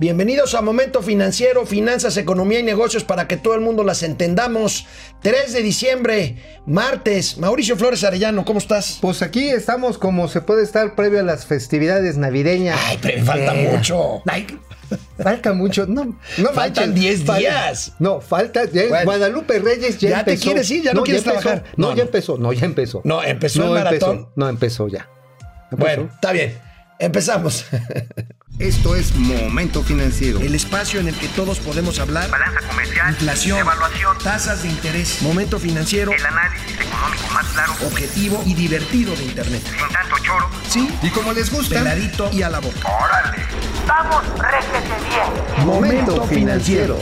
Bienvenidos a Momento Financiero, Finanzas, Economía y Negocios para que todo el mundo las entendamos. 3 de diciembre, martes. Mauricio Flores Arellano, ¿cómo estás? Pues aquí estamos como se puede estar previo a las festividades navideñas. Ay, pero falta Eh, mucho. ay, falta mucho. No, no Faltan manches, 10 fal- días. No, falta. ya- Bueno. Guadalupe Reyes ya, ¿Ya te quieres ir? ¿Ya no quieres trabajar? No, No, ya empezó. No, ya empezó. No, empezó el maratón. Empezó, no, empezó ya. Empezó. Bueno, está bien. Empezamos. Esto es Momento Financiero. El espacio en el que todos podemos hablar. balanza comercial, Inflación, evaluación, tasas de interés, momento financiero, el análisis económico más claro, objetivo y divertido de Internet. sin tanto choro. Sí, Y como les gusta, peladito y a la boca. ¡Órale! ¡Vamos, réjete bien! Momento financiero.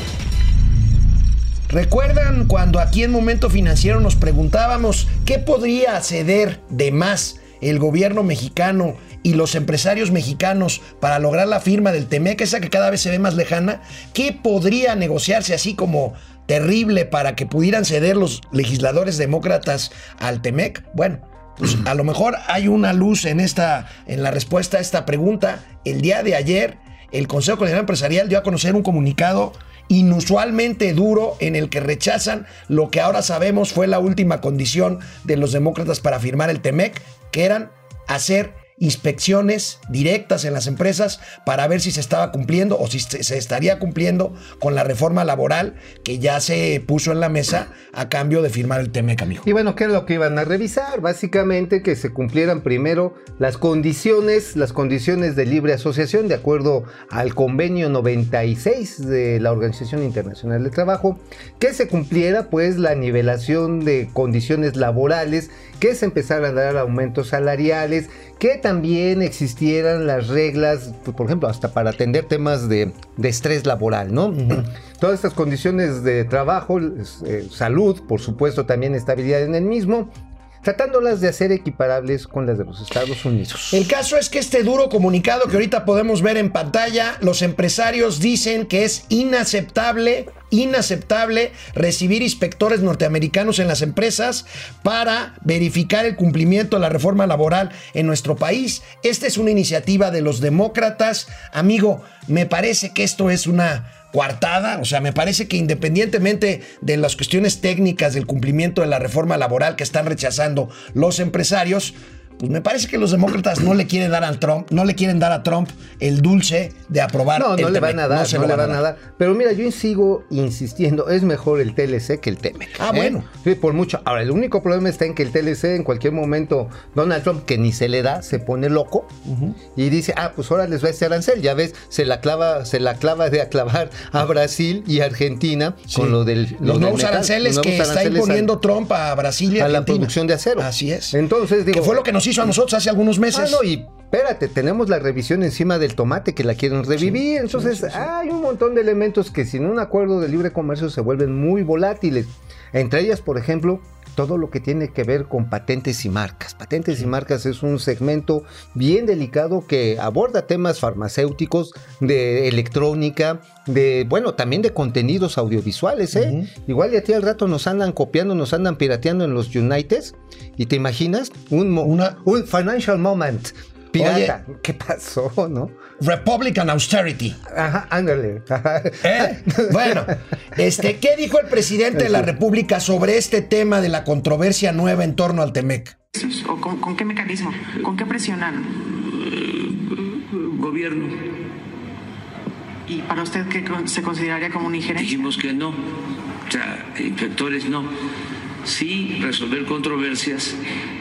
¿Recuerdan cuando aquí en Momento Financiero nos preguntábamos qué podría ceder de más el gobierno mexicano y los empresarios mexicanos para lograr la firma del TEMEC, esa que cada vez se ve más lejana? ¿Qué podría negociarse así como terrible para que pudieran ceder los legisladores demócratas al TEMEC? Bueno, pues a lo mejor hay una luz en esta en la respuesta a esta pregunta. El día de ayer el Consejo Coordinador Empresarial dio a conocer un comunicado inusualmente duro en el que rechazan lo que ahora sabemos fue la última condición de los demócratas para firmar el TEMEC, que eran hacer inspecciones directas en las empresas para ver si se estaba cumpliendo o si se estaría cumpliendo con la reforma laboral que ya se puso en la mesa a cambio de firmar el TEMEC, amigo. Y bueno, ¿qué es lo que iban a revisar? Básicamente que se cumplieran primero las condiciones, las condiciones de libre asociación de acuerdo al convenio 96 de la Organización Internacional del Trabajo, que se cumpliera pues la nivelación de condiciones laborales, que se empezaran a dar aumentos salariales, que también existieran las reglas, pues, por ejemplo, hasta para atender temas de, de estrés laboral, ¿no? Todas estas condiciones de trabajo, eh, salud, por supuesto, también estabilidad en el mismo, tratándolas de hacer equiparables con las de los Estados Unidos. El caso es que este duro comunicado que ahorita podemos ver en pantalla, los empresarios dicen que es inaceptable, inaceptable recibir inspectores norteamericanos en las empresas para verificar el cumplimiento de la reforma laboral en nuestro país. Esta es una iniciativa de los demócratas. Amigo, me parece que esto es una coartada, o sea, me parece que independientemente de las cuestiones técnicas del cumplimiento de la reforma laboral que están rechazando los empresarios, pues me parece que los demócratas no le quieren dar al Trump, no le quieren dar a Trump el dulce de aprobar. No, el no le TEMEC, van a dar, no, se lo le van van a dar. Pero mira, yo sigo insistiendo, es mejor el TLC que el TEMEC. Ah, bueno. Sí, por mucho. Ahora, el único problema está en que el TLC en cualquier momento, Donald Trump, que ni se le da, se pone loco y dice, ah, pues ahora les va este arancel. Ya ves, se la clava, se la clava de aclavar a Brasil y Argentina Sí. con lo del lo los del nuevos metal, aranceles los que nuevos está aranceles imponiendo Trump a Brasil y a la Argentina. producción de acero. Así es. Entonces, digo, que fue lo que nos hizo a nosotros hace algunos meses. Ah, no, y espérate, tenemos la revisión encima del tomate que la quieren revivir. Entonces, hay un montón de elementos que sin un acuerdo de libre comercio se vuelven muy volátiles. Entre ellas, por ejemplo, todo lo que tiene que ver con patentes y marcas. Patentes y marcas es un segmento bien delicado que aborda temas farmacéuticos, de electrónica, de, bueno, también de contenidos audiovisuales, ¿eh? Igual de a ti al rato nos andan copiando, nos andan pirateando en los Uniteds. ¿Y te imaginas? Un, Una- un financial moment. Pirata. ¿Qué pasó, no? Republican austerity. Ajá, ándale. Ajá. ¿Eh? Bueno, este, ¿qué dijo el presidente de la República sobre este tema de la controversia nueva en torno al TEMEC? ¿O con, con qué mecanismo? ¿Con qué presionaron? gobierno. ¿Y para usted qué se consideraría como una injerencia? Dijimos que no. O sea, inspectores no. Sí resolver controversias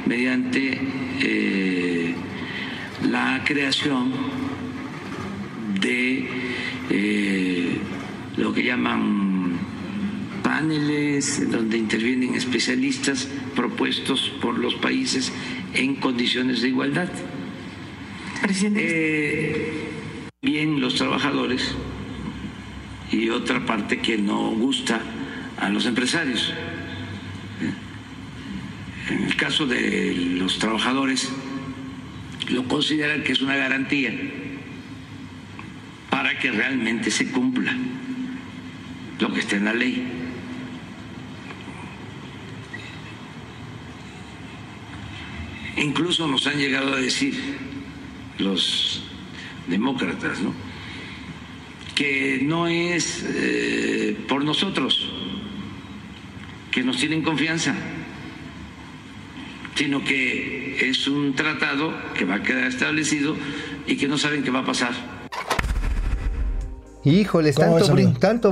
mediante eh, la creación de eh, lo que llaman paneles donde intervienen especialistas propuestos por los países en condiciones de igualdad. Presidente, Eh, bien los trabajadores y otra parte que no gusta a los empresarios. En el caso de los trabajadores, lo consideran que es una garantía para que realmente se cumpla lo que está en la ley. Incluso nos han llegado a decir los demócratas, ¿no? que no es eh, por nosotros, que nos tienen confianza, sino que es un tratado que va a quedar establecido y que no saben qué va a pasar. Híjoles, ¿Cómo tanto,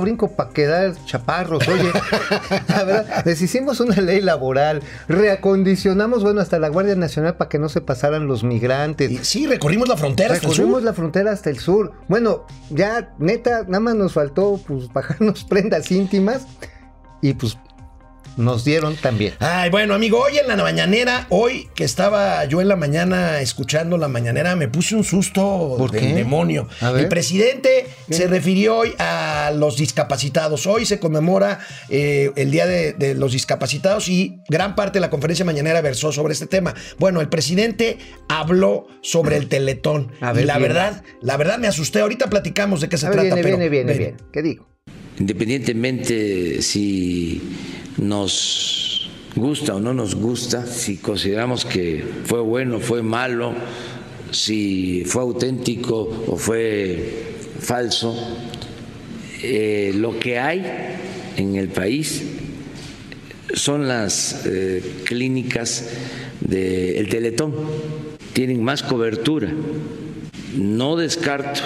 brin- brinco para quedar chaparros. Oye, la verdad, les hicimos una ley laboral, reacondicionamos, bueno, hasta la Guardia Nacional para que no se pasaran los migrantes. Y sí, recorrimos la frontera hasta el Recorrimos sur. la frontera hasta el sur. Bueno, ya neta, nada más nos faltó pues bajarnos prendas íntimas y pues nos dieron también. Ay, bueno, amigo, hoy en la mañanera, hoy que estaba yo en la mañana escuchando la mañanera, me puse un susto ¿Por del qué? demonio. El presidente se refirió hoy a los discapacitados. Hoy se conmemora eh, el Día de, de los Discapacitados y gran parte de la conferencia mañanera versó sobre este tema. Bueno, el presidente habló sobre el teletón. A ver, y la bien. verdad, la verdad me asusté. Ahorita platicamos de qué se A ver, trata. viene, pero viene, viene, ven. viene. ¿Qué digo? Independientemente si nos gusta o no nos gusta, si consideramos que fue bueno, fue malo, si fue auténtico o fue falso, eh, lo que hay en el país son las eh, clínicas del Teletón, tienen más cobertura. No descarto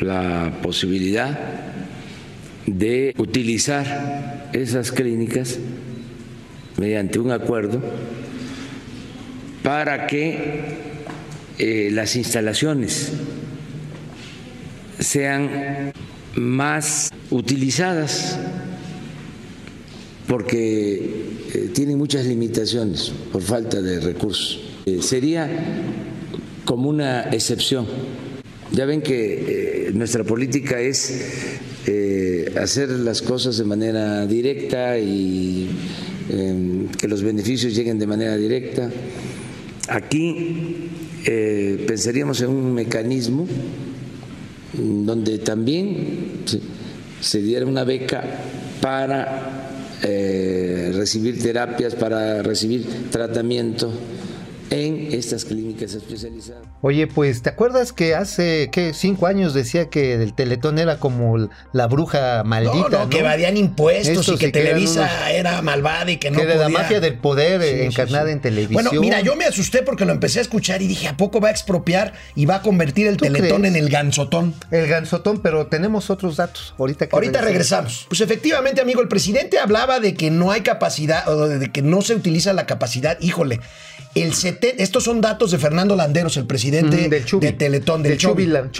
la posibilidad de utilizar esas clínicas mediante un acuerdo para que eh, las instalaciones sean más utilizadas porque eh, tienen muchas limitaciones por falta de recursos. Eh, sería como una excepción. Ya ven que eh, nuestra política es eh, hacer las cosas de manera directa y eh, que los beneficios lleguen de manera directa. Aquí eh, pensaríamos en un mecanismo donde también se, se diera una beca para eh, recibir terapias, para recibir tratamiento en estas clínicas especializadas. Oye, pues, ¿te acuerdas que hace, qué, cinco años decía que el Teletón era como la bruja maldita? No, no, que evadían impuestos Estos y que Televisa unos- era malvada y que no que era la podía. mafia del poder Sí, encarnada sí. en televisión. Bueno, mira, yo me asusté porque lo empecé a escuchar y dije, ¿a poco va a expropiar y va a convertir el ¿Tú teletón crees? en el ganzotón? El gansotón, pero tenemos otros datos. Ahorita que Ahorita regresamos. Pues efectivamente, amigo, el presidente hablaba de que no hay capacidad, o de que no se utiliza la capacidad. Híjole, el estos son datos de Fernando Landeros, el presidente Mm, del Chubi. de Teletón, del, Del Chobi del,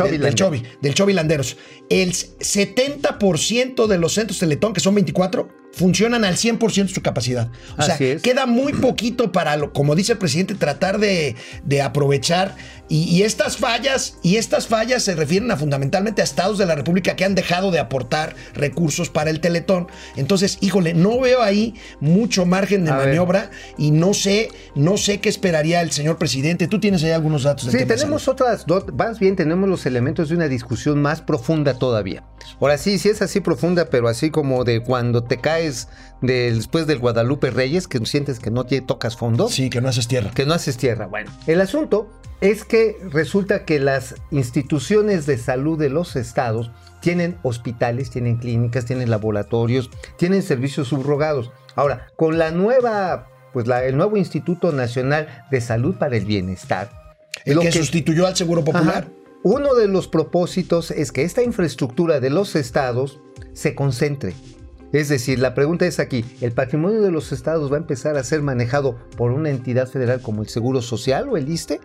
del Landeros. El 70% de los centros Teletón, que son 24, funcionan al 100% de su capacidad. O sea, es. queda muy poquito para, lo, como dice el presidente, tratar de, de aprovechar. Y, y estas fallas, y estas fallas se refieren a fundamentalmente a estados de la República que han dejado de aportar recursos para el Teletón. Entonces, híjole, no veo ahí mucho margen de A ver. maniobra y no sé, no sé qué esperaría el señor presidente. Tú tienes ahí algunos datos. del Sí, tema tenemos salud. otras, do- más bien tenemos los elementos de una discusión más profunda todavía. Ahora sí, sí es así profunda, pero así como de cuando te caes después del Guadalupe Reyes, que sientes que no te tocas fondo, Sí, que no haces tierra. que no haces tierra. Bueno, el asunto es que resulta que las instituciones de salud de los estados tienen hospitales, tienen clínicas, tienen laboratorios, tienen servicios subrogados. Ahora, con la nueva, pues la- el nuevo Instituto Nacional de Salud para el Bienestar, El lo que, sustituyó al Seguro Popular. Ajá. Uno de los propósitos es que esta infraestructura de los estados se concentre. Es decir, la pregunta es aquí, ¿el patrimonio de los estados va a empezar a ser manejado por una entidad federal como el Seguro Social o el ISTE?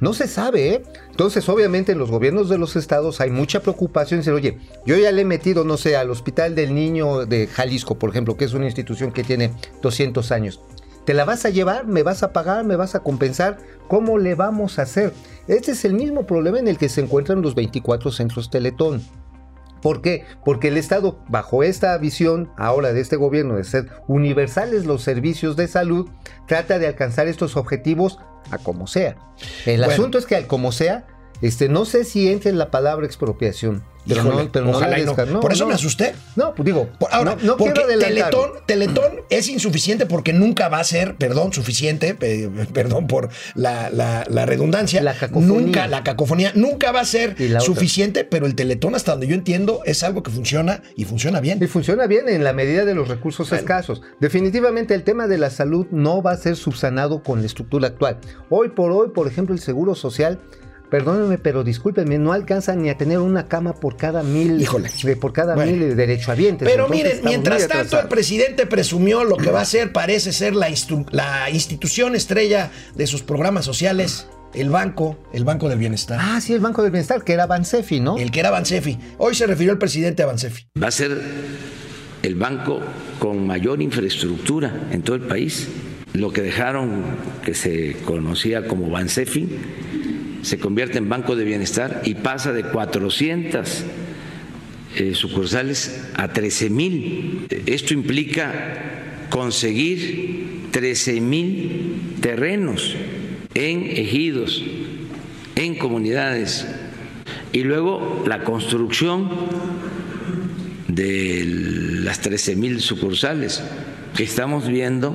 No se sabe, ¿eh? Entonces, obviamente, en los gobiernos de los estados hay mucha preocupación. Decir, oye, yo ya le he metido, no sé, al Hospital del Niño de Jalisco, por ejemplo, que es una institución que tiene 200 años. ¿Te la vas a llevar? ¿Me vas a pagar? ¿Me vas a compensar? ¿Cómo le vamos a hacer? Este es el mismo problema en el que se encuentran los 24 centros Teletón. ¿Por qué? Porque el Estado, bajo esta visión ahora de este gobierno de ser universales los servicios de salud, trata de alcanzar estos objetivos a como sea. El Bueno. asunto es que al como sea, este, no sé si entra en la palabra expropiación, Pero Híjole, no, pero no ojalá no. Por eso me asusté. No, pues digo, Por- ahora, no, porque. Teletón, Teletón es insuficiente porque nunca va a ser, perdón, suficiente, pe- perdón por la, la- la redundancia. La cacofonía. Nunca, la cacofonía, nunca va a ser suficiente, pero el Teletón, hasta donde yo entiendo, es algo que funciona y funciona bien. Y funciona bien en la medida de los recursos escasos. Definitivamente el tema de la salud no va a ser subsanado con la estructura actual. Hoy por hoy, por ejemplo, el Seguro Social, perdónenme, pero discúlpenme, no alcanza ni a tener una cama por cada mil, Híjole. de- por cada Bueno. mil derechohabientes. Pero Entonces, miren, mientras tanto el presidente presumió lo que va a ser, parece ser la institución estrella de sus programas sociales, el banco, el Banco del Bienestar. Ah, sí, el Banco del Bienestar, que era Bansefi, ¿no? El que era Bansefi. Hoy se refirió el presidente a Bansefi. Va a ser el banco con mayor infraestructura en todo el país. Lo que dejaron, que se conocía como Bansefi, se convierte en Banco de Bienestar y pasa de 400 eh, sucursales a 13 mil. Esto implica conseguir 13 mil terrenos en ejidos, en comunidades, y luego la construcción de las 13 mil sucursales, que estamos viendo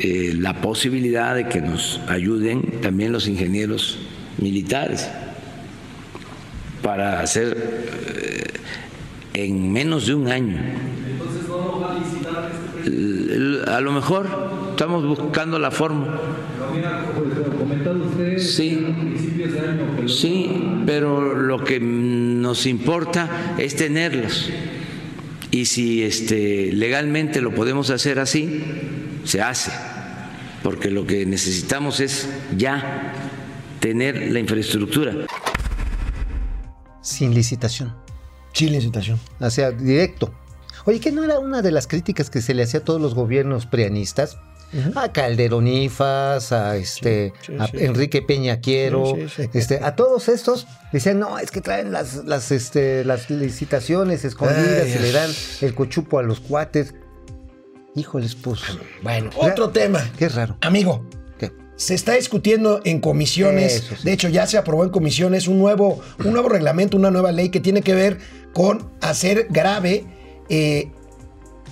eh, la posibilidad de que nos ayuden también los ingenieros militares para hacer eh, en menos de un año. L- A lo mejor estamos buscando la forma. Sí, sí, pero lo que nos importa es tenerlos. Y si este, legalmente lo podemos hacer así, se hace. Porque lo que necesitamos es ya tener la infraestructura. Sin licitación. Sí, licitación. O sea, directo. Oye, ¿que no era una de las críticas que se le hacía a todos los gobiernos prianistas? A Calderonifas, a este, Sí, sí, a sí. Enrique Peña Quiero, Sí, sí, sí. este, a todos estos decían, no, es que traen las, las, este, las licitaciones escondidas Ay, y le dan el cochupo a los cuates. Híjoles, pues. Bueno, Ya- otro tema. Qué raro. Amigo. Se está discutiendo en comisiones. Sí. De hecho, ya se aprobó en comisiones un nuevo, un nuevo reglamento, una nueva ley que tiene que ver con hacer grave eh,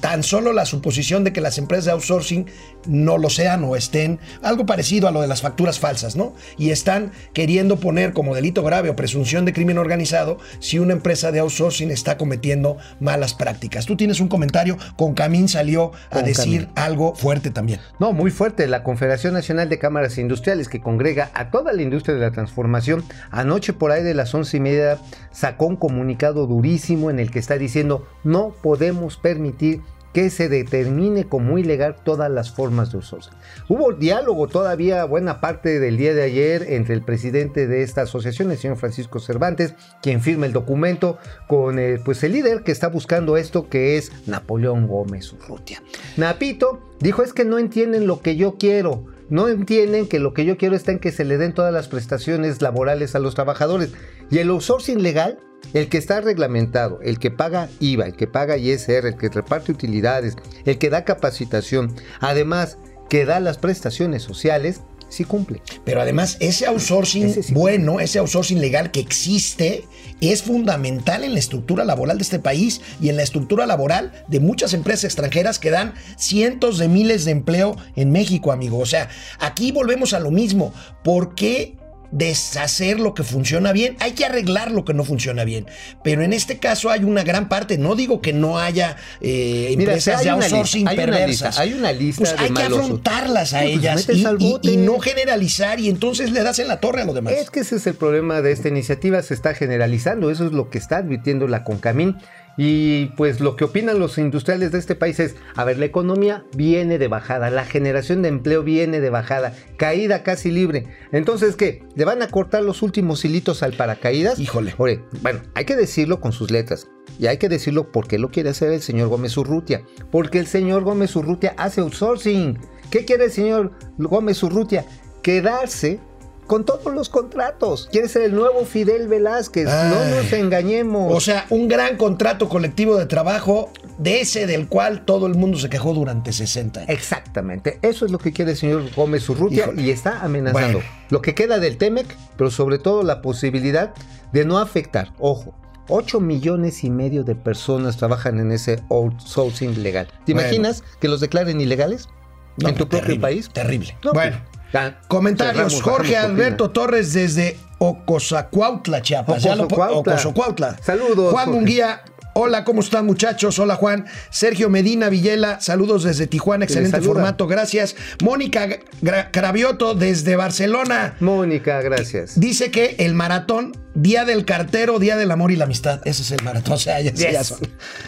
tan solo la suposición de que las empresas de outsourcing no lo sean o estén, algo parecido a lo de las facturas falsas, ¿no? Y están queriendo poner como delito grave o presunción de crimen organizado si una empresa de outsourcing está cometiendo malas prácticas. Tú tienes un comentario, con Camín salió a Con decir Camín. algo fuerte también. No, muy fuerte. La Confederación Nacional de Cámaras Industriales, que congrega a toda la industria de la transformación, anoche por ahí de las once y media sacó un comunicado durísimo en el que está diciendo no podemos permitir que se determine como ilegal todas las formas de outsourcing. Hubo diálogo todavía buena parte del día de ayer entre el presidente de esta asociación, el señor Francisco Cervantes, quien firma el documento con eh, pues el líder que está buscando esto, que es Napoleón Gómez Urrutia. Napito dijo es que no entienden lo que yo quiero. No entienden que lo que yo quiero está en que se le den todas las prestaciones laborales a los trabajadores. Y el outsourcing legal, el que está reglamentado, el que paga IVA, el que paga ISR, el que reparte utilidades, el que da capacitación, además que da las prestaciones sociales, sí cumple. Pero además, ese outsourcing Ese sí. bueno, ese outsourcing legal que existe, es fundamental en la estructura laboral de este país y en la estructura laboral de muchas empresas extranjeras que dan cientos de miles de empleo en México, amigo. O sea, aquí volvemos a lo mismo. ¿Por qué? Deshacer lo que funciona bien, hay que arreglar lo que no funciona bien. Pero en este caso hay una gran parte, no digo que no haya eh, Mira, empresas hay de una outsourcing lista, hay una lista, hay una lista Pues de hay que afrontarlas a pues ellas y, al y- no generalizar y entonces le das en la torre a lo demás. Es que ese es el problema de esta iniciativa, se está generalizando, eso es lo que está advirtiendo la Concamín. Y pues lo que opinan los industriales de este país es, a ver, la economía viene de bajada, la generación de empleo viene de bajada, caída casi libre. Entonces, ¿qué? ¿Le van a cortar los últimos hilitos al paracaídas? Híjole. Oye, bueno, hay que decirlo con sus letras. Y hay que decirlo porque lo quiere hacer el señor Gómez Urrutia. Porque el señor Gómez Urrutia hace outsourcing. ¿Qué quiere el señor Gómez Urrutia? Quedarse con todos los contratos. Quiere ser el nuevo Fidel Velázquez. no nos engañemos. O sea, un gran contrato colectivo de trabajo de ese del cual todo el mundo se quejó durante 60 años. Exactamente, eso es lo que quiere el señor Gómez Urrutia Híjole. y está amenazando Bueno. lo que queda del TEMEC, pero sobre todo la posibilidad de no afectar, ojo, 8 millones y medio de personas trabajan en ese outsourcing legal. ¿Te Bueno. imaginas que los declaren ilegales No, en tu pues, propio país? Terrible. No, bueno. Ya, Comentarios. cerramos, Jorge Alberto cortina. Torres desde Ocosacuautla, Chiapas. Ocosocuautla. Ocosocuautla. Saludos, Juan. Munguía. Hola, ¿cómo están muchachos? Hola Juan. Sergio Medina Villela, saludos desde Tijuana, excelente formato, gracias. Mónica Gra- Cravioto desde Barcelona. Mónica, gracias. Dice que el maratón, Día del Cartero, Día del Amor y la Amistad. Ese es el maratón. O sea, ya, ya Yes. son.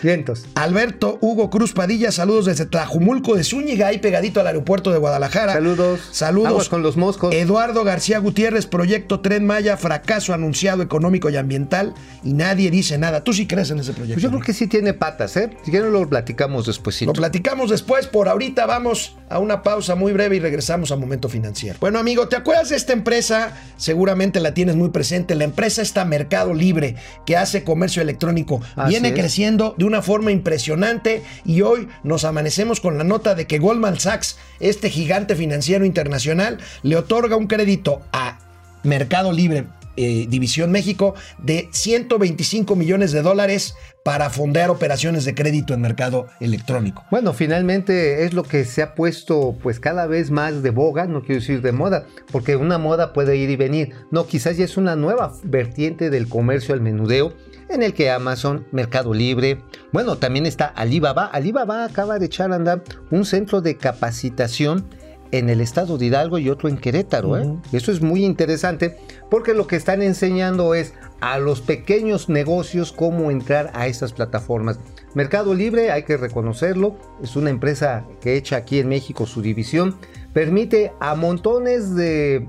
Vientos. Alberto Hugo Cruz Padilla, saludos desde Tlajumulco de Zúñiga, ahí pegadito al aeropuerto de Guadalajara. Saludos. Saludos. Aguas con los moscos. Eduardo García Gutiérrez, Proyecto Tren Maya, fracaso anunciado económico y ambiental y nadie dice nada. ¿Tú sí crees en ese proyecto? Pues yo creo que sí tiene patas, ¿eh? Si quieren lo platicamos después. Lo platicamos después, por ahorita vamos a una pausa muy breve y regresamos a Momento Financiero. Bueno, amigo, ¿te acuerdas de esta empresa? Seguramente la tienes muy presente. La empresa está Mercado Libre, que hace comercio electrónico. Así Viene es. creciendo de una forma impresionante y hoy nos amanecemos con la nota de que Goldman Sachs, este gigante financiero internacional, le otorga un crédito a Mercado Libre. Eh, División México de 125 millones de dólares para fondear operaciones de crédito en mercado electrónico. Bueno, finalmente es lo que se ha puesto pues cada vez más de boga, no quiero decir de moda, porque una moda puede ir y venir. No, quizás ya es una nueva vertiente del comercio al menudeo en el que Amazon, Mercado Libre, bueno, también está Alibaba. Alibaba acaba de echar a andar un centro de capacitación en el estado de Hidalgo y otro en Querétaro. ¿eh? Eso es muy interesante porque lo que están enseñando es a los pequeños negocios cómo entrar a estas plataformas. Mercado Libre, hay que reconocerlo, es una empresa que echa aquí en México su división, permite a montones de,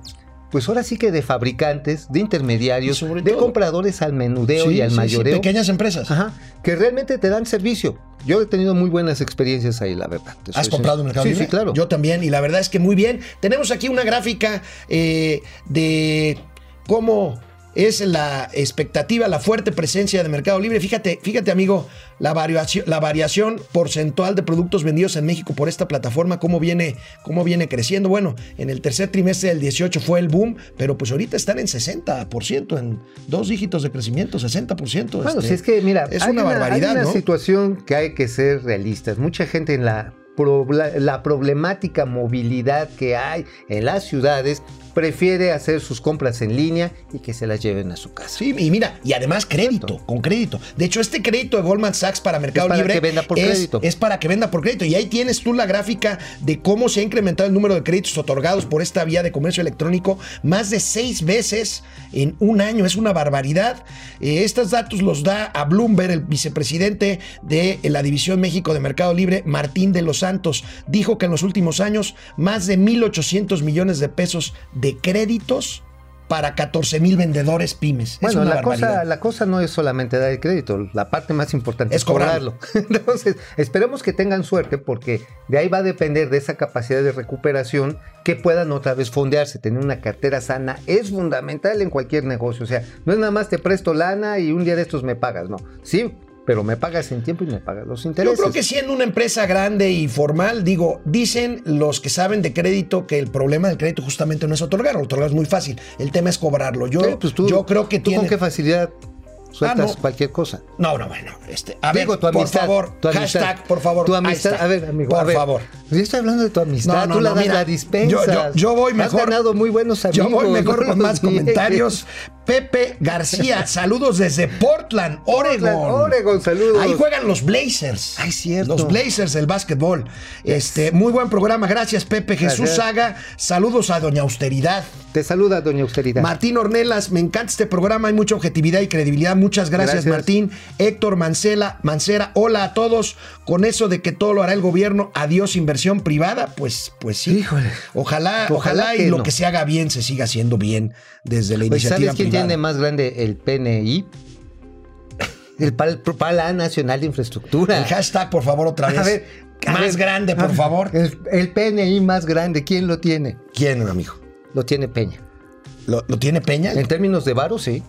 pues ahora sí que de fabricantes, de intermediarios, sobre de todo- compradores al menudeo Sí, y al sí, sí, mayoreo. pequeñas empresas. Ajá, que realmente te dan servicio. Yo he tenido muy buenas experiencias ahí, la verdad. ¿Has comprado en Mercado sí, Libre? Sí, claro. Yo también, y la verdad es que muy bien. Tenemos aquí una gráfica eh, de cómo es la expectativa, la fuerte presencia de Mercado Libre. Fíjate, fíjate, amigo, la variación, la variación porcentual de productos vendidos en México por esta plataforma, cómo viene, cómo viene creciendo. Bueno, en el tercer trimestre del 18 fue el boom, pero pues ahorita están en 60%, en dos dígitos de crecimiento, 60%. Bueno, este, si es que, mira, es hay una barbaridad, hay una ¿no? situación que hay que ser realistas. Mucha gente en la, la problemática movilidad que hay en las ciudades prefiere hacer sus compras en línea y que se las lleven a su casa. Sí, y mira, y además crédito, con crédito. De hecho, este crédito de Goldman Sachs para Mercado Es para Libre que venda por es, crédito. es para que venda por crédito. Y ahí tienes tú la gráfica de cómo se ha incrementado el número de créditos otorgados por esta vía de comercio electrónico más de seis veces en un año. Es una barbaridad. Eh, estos datos los da a Bloomberg, el vicepresidente de la División México de Mercado Libre, Martín de los Santos. Dijo que en los últimos años más de 1.800 millones de pesos de créditos para 14 mil vendedores pymes. es Bueno, una la barbaridad. cosa, la cosa no es solamente dar el crédito, la parte más importante Es es cobrarlo. Entonces, esperemos que tengan suerte porque de ahí va a depender de esa capacidad de recuperación que puedan otra vez fondearse. Tener una cartera sana es fundamental en cualquier negocio. O sea, no es nada más te presto lana y un día de estos me pagas, no. Sí, pero me pagas en tiempo y me pagas los Yo intereses. creo que siendo una empresa grande y formal, digo, dicen los que saben de crédito que el problema del crédito justamente no es otorgarlo, otorgar es muy fácil, el tema es cobrarlo. Yo, Sí, pues tú- yo creo que ¿tú tiene... con qué facilidad sueltas Ah, no. cualquier cosa. No, no, bueno, este, a Digo, ver, tu amistad, por favor, tu amistad. hashtag, por favor, Tu amistad, a ver, amigo, por a ver. favor. Yo estoy hablando de tu amistad, No, no, tú la das, mira, la dispensas. yo- yo- yo voy mejor- Has ganado muy buenos amigos. Yo voy mejor con más comentarios. Pepe García, saludos desde Portland, Oregon. Portland, Oregon, saludos. Ahí juegan los Blazers. Ay, cierto. Los Blazers del básquetbol. Este, muy buen programa. Gracias, Pepe. Jesús. Saga, saludos a Doña Austeridad. Te saluda, doña Austeridad. Martín Ornelas, me encanta este programa, hay mucha objetividad y credibilidad. Muchas gracias, Gracias. Martín. Héctor Mancela, Mancera, hola a todos. Con eso de que todo lo hará el gobierno, adiós inversión privada, pues, pues sí. Híjole. Ojalá, ojalá, Ojalá y lo que se haga bien se siga haciendo bien desde la Pues, iniciativa ¿Sabes quién privada. tiene más grande el PNI? El PAL, Plan Nacional de Infraestructura. El hashtag, por favor, otra vez. A ver, a Más ver, grande, por ver, favor. El, el PNI más grande, ¿quién lo tiene? ¿Quién, amigo? Lo tiene Peña. ¿Lo, lo tiene Peña? En términos de varo, sí.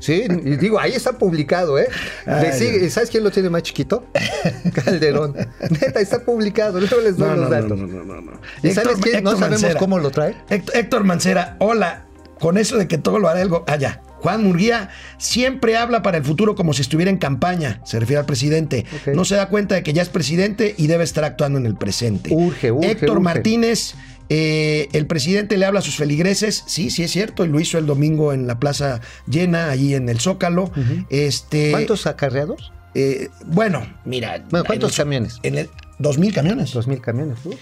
Sí, y digo, ahí está publicado, ¿eh? Ay, sigue-. ¿Sabes quién lo tiene más chiquito? Calderón. Neta, está publicado, luego les doy No, los no, datos. no, no, no, no. ¿Y sabes Héctor- quién? No sabemos Mancera. cómo lo trae. Héctor, Héctor Mancera, hola. Con eso de que todo lo hará el go- Ah, ya. Juan Murguía siempre habla para el futuro como si estuviera en campaña, se refiere al presidente. No se da cuenta de que ya es presidente y debe estar actuando en el presente. Urge, urge, Héctor urge. Martínez, eh, el presidente le habla a sus feligreses, sí, sí es cierto, y lo hizo el domingo en la plaza llena, allí en el Zócalo. este, ¿Cuántos acarreados? eh, bueno, mira. Bueno, ¿cuántos en el- camiones? En el, dos mil camiones. Dos mil camiones. Uh,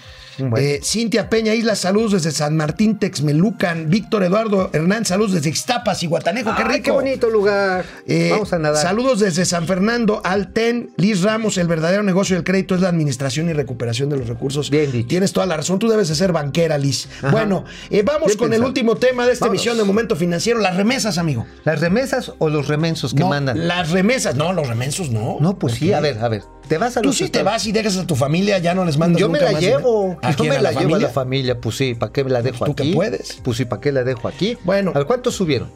Eh, Cintia Peña Isla, saludos desde San Martín, Texmelucan. Víctor Eduardo Hernán, saludos desde Ixtapas y Guatanejo, qué rico. qué bonito lugar. Eh, Vamos a nadar. Saludos desde San Fernando, Alten, Liz Ramos, el verdadero negocio del crédito es la administración y recuperación de los recursos. Bien dicho. Tienes toda la razón, tú debes de ser banquera, Liz. Ajá. Bueno, eh, vamos Bien con el último tema de esta Vámonos. emisión de Momento Financiero, las remesas, amigo. ¿Las remesas o los remensos que No, mandan? Las remesas, no, los remensos no. No, pues ¿Por sí, a ver, a ver. Te vas a Tú los sí te vas y dejas a tu familia, ya no les mandas Yo me nunca la más llevo. ¿A Yo quién, me a la la llevo a la familia? familia. Pues sí, ¿para qué me la dejo tú que aquí? puedes. Pues sí, ¿para qué la dejo aquí? Bueno. ¿A cuánto subieron?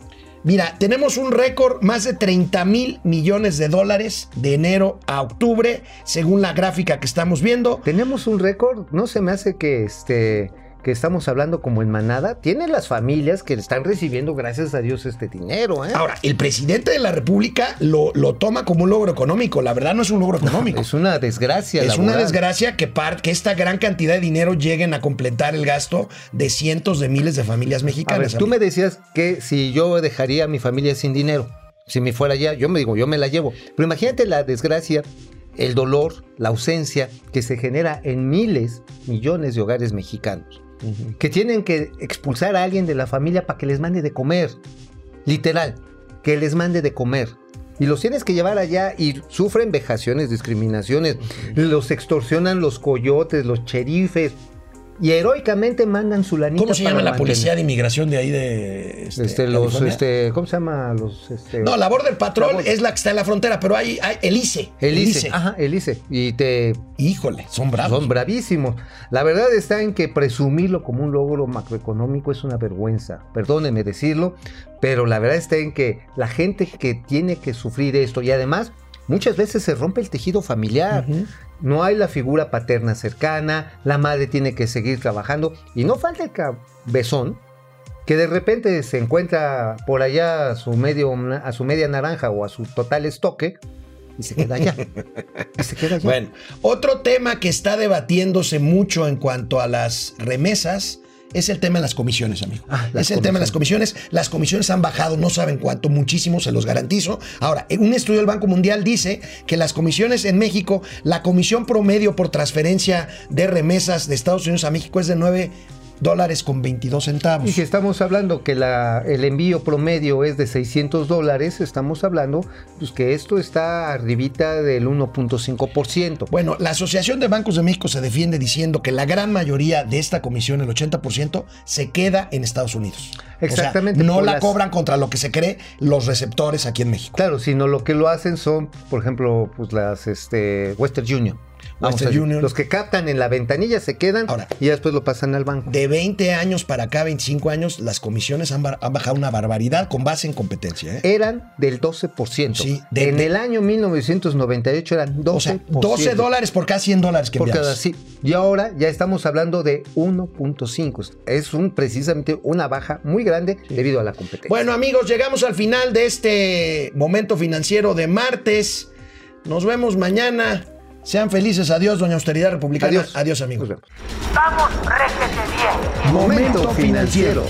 Mira, tenemos un récord, más de 30 mil millones de dólares de enero a octubre, según la gráfica que estamos viendo. Tenemos un récord. No se me hace que este que estamos hablando como en manada. Tienen las familias que están recibiendo, gracias a Dios, este dinero, ¿eh? Ahora, el presidente de la República lo, lo toma como un logro económico. La verdad no es un logro económico. es una desgracia. Es una desgracia que, par- que esta gran cantidad de dinero lleguen a completar el gasto de cientos de miles de familias A ver, mexicanas. tú amigo. me decías que si yo dejaría a mi familia sin dinero, si me fuera ya, yo me digo, yo me la llevo. Pero imagínate la desgracia, el dolor, la ausencia que se genera en miles, millones de hogares mexicanos, que tienen que expulsar a alguien de la familia para que les mande de comer. Literal, que les mande de comer. Y los tienes que llevar allá y sufren vejaciones, discriminaciones, los extorsionan los coyotes, los cherifes. Y heroicamente mandan su lanita ¿Cómo se llama la policía de inmigración de ahí de este, Este, los, este, ¿cómo se llama? Los, este, No, la Border Patrol La Border- es la que está en la frontera, pero hay, hay el ICE. el ICE. Ajá, el ICE. Y te Híjole, son bravos. son bravísimos. La verdad está en que presumirlo como un logro macroeconómico es una vergüenza. Perdónenme decirlo, pero la verdad está en que la gente que tiene que sufrir esto y además muchas veces se rompe el tejido familiar. No hay la figura paterna cercana, la madre tiene que seguir trabajando y no falta el cabezón que de repente se encuentra por allá a su, medio, a su media naranja o a su total estoque y se queda allá. y se queda allá. Bueno, otro tema que está debatiéndose mucho en cuanto a las remesas es el tema de las comisiones, amigo. Ah, las es el tema de las comisiones. Las comisiones han bajado, no saben cuánto, muchísimo, se los garantizo. Ahora, un estudio del Banco Mundial dice que las comisiones en México, la comisión promedio por transferencia de remesas de Estados Unidos a México es de 9 dólares con 22 centavos. Y si estamos hablando que la- el envío promedio es de 600 dólares, estamos hablando pues, que esto está arribita del 1.5%. Bueno, la Asociación de Bancos de México se defiende diciendo que la gran mayoría de esta comisión, el 80%, se queda en Estados Unidos. Exactamente, O sea, no la las- cobran contra lo que se cree los receptores aquí en México. Claro, sino lo que lo hacen son, por ejemplo, pues las este, Western Union. Western Union. Los que captan en la ventanilla se quedan Ahora. y después lo pasan al banco. De 20 años para acá, 25 años, las comisiones han, bajado una barbaridad con base en competencia. ¿eh? Eran del 12%. Sí, de- en de- el año 1998 eran 12%. O sea, 12 dólares por cada 100 dólares que por cada sí. Y ahora ya estamos hablando de 1.5. Es un, precisamente una baja muy grande debido a la competencia. Bueno, amigos, llegamos al final de este momento financiero de martes. Nos vemos mañana. Sean felices. Adiós, doña Austeridad Republicana. adiós. Adiós, amigos. Vamos, réjete bien. Momento financiero.